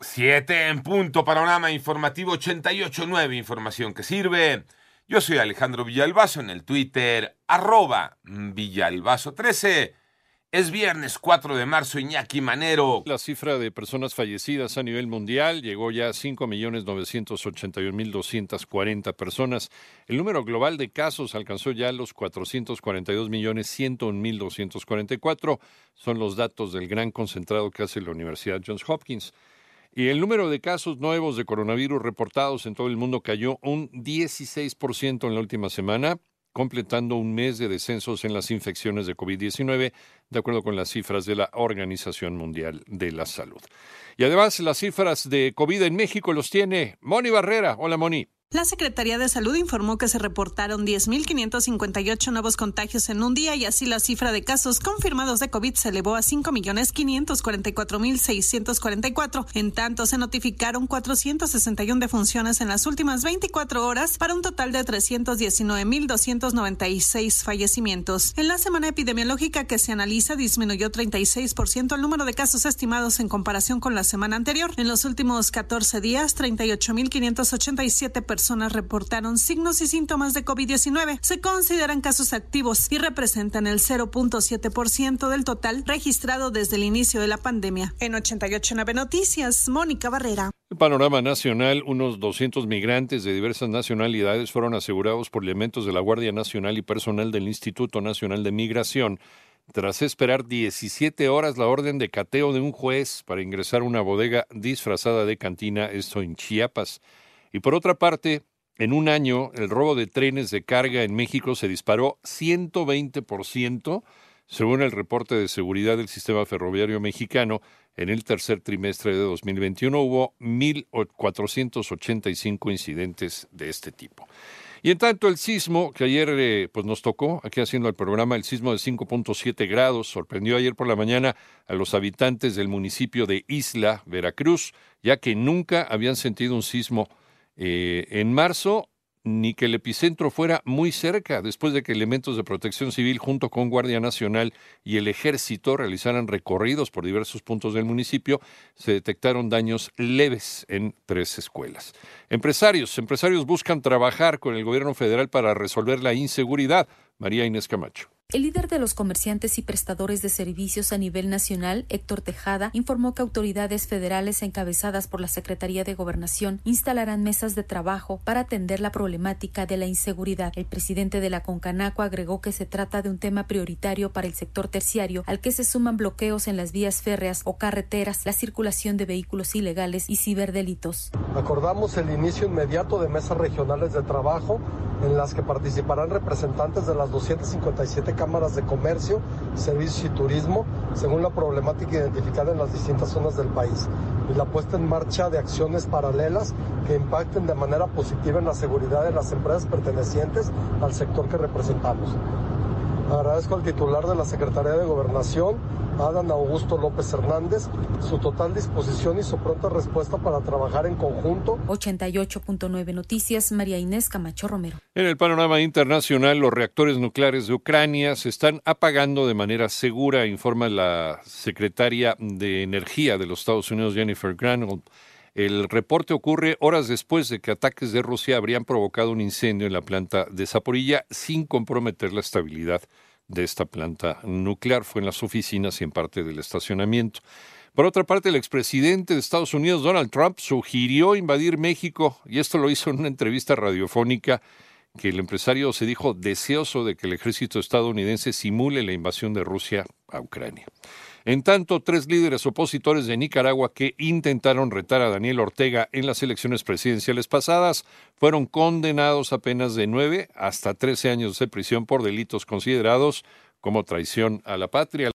Siete en punto. Panorama informativo 88.9. Información que sirve. Yo soy Alejandro Villalbazo en el Twitter, arroba Villalbazo13. Es viernes 4 de marzo, Iñaki Manero. La cifra de personas fallecidas a nivel mundial llegó ya a 5.981.240 personas. El número global de casos alcanzó ya los 442.101.244. Son los datos del gran concentrado que hace la Universidad Johns Hopkins. Y el número de casos nuevos de coronavirus reportados en todo el mundo cayó un 16% en la última semana completando un mes de descensos en las infecciones de COVID-19, de acuerdo con las cifras de la Organización Mundial de la Salud. Y además, las cifras de COVID en México los tiene Moni Barrera. Hola, Moni. La Secretaría de Salud informó que se reportaron 10.558 nuevos contagios en un día y así la cifra de casos confirmados de COVID se elevó a 5.544.644. En tanto, se notificaron 461 defunciones en las últimas 24 horas para un total de 319.296 fallecimientos. En la semana epidemiológica que se analiza disminuyó 36% el número de casos estimados en comparación con la semana anterior. En los últimos 14 días, 38.587 personas personas reportaron signos y síntomas de COVID-19. Se consideran casos activos y representan el 0.7% del total registrado desde el inicio de la pandemia. En 889 Noticias, Mónica Barrera. El panorama nacional, unos 200 migrantes de diversas nacionalidades fueron asegurados por elementos de la Guardia Nacional y personal del Instituto Nacional de Migración tras esperar 17 horas la orden de cateo de un juez para ingresar a una bodega disfrazada de cantina, esto en Chiapas. Y por otra parte, en un año, el robo de trenes de carga en México se disparó 120%, según el reporte de seguridad del sistema ferroviario mexicano. En el tercer trimestre de 2021 hubo 1.485 incidentes de este tipo. Y en tanto el sismo que ayer eh, pues nos tocó, aquí haciendo el programa, el sismo de 5.7 grados, sorprendió ayer por la mañana a los habitantes del municipio de Isla, Veracruz, ya que nunca habían sentido un sismo eh, en marzo, ni que el epicentro fuera muy cerca, después de que elementos de protección civil junto con Guardia Nacional y el Ejército realizaran recorridos por diversos puntos del municipio, se detectaron daños leves en tres escuelas. Empresarios, empresarios buscan trabajar con el gobierno federal para resolver la inseguridad. María Inés Camacho. El líder de los comerciantes y prestadores de servicios a nivel nacional, Héctor Tejada, informó que autoridades federales encabezadas por la Secretaría de Gobernación instalarán mesas de trabajo para atender la problemática de la inseguridad. El presidente de la Concanaco agregó que se trata de un tema prioritario para el sector terciario, al que se suman bloqueos en las vías férreas o carreteras, la circulación de vehículos ilegales y ciberdelitos. Acordamos el inicio inmediato de mesas regionales de trabajo en las que participarán representantes de las 257 cámaras de comercio, servicios y turismo, según la problemática identificada en las distintas zonas del país, y la puesta en marcha de acciones paralelas que impacten de manera positiva en la seguridad de las empresas pertenecientes al sector que representamos. Agradezco al titular de la Secretaría de Gobernación, Adán Augusto López Hernández, su total disposición y su pronta respuesta para trabajar en conjunto. 88.9 Noticias, María Inés Camacho Romero. En el panorama internacional, los reactores nucleares de Ucrania se están apagando de manera segura, informa la secretaria de Energía de los Estados Unidos, Jennifer Granholm. El reporte ocurre horas después de que ataques de Rusia habrían provocado un incendio en la planta de Zaporilla sin comprometer la estabilidad de esta planta nuclear. Fue en las oficinas y en parte del estacionamiento. Por otra parte, el expresidente de Estados Unidos, Donald Trump, sugirió invadir México, y esto lo hizo en una entrevista radiofónica, que el empresario se dijo deseoso de que el ejército estadounidense simule la invasión de Rusia a Ucrania. En tanto, tres líderes opositores de Nicaragua que intentaron retar a Daniel Ortega en las elecciones presidenciales pasadas fueron condenados a penas de nueve hasta trece años de prisión por delitos considerados como traición a la patria.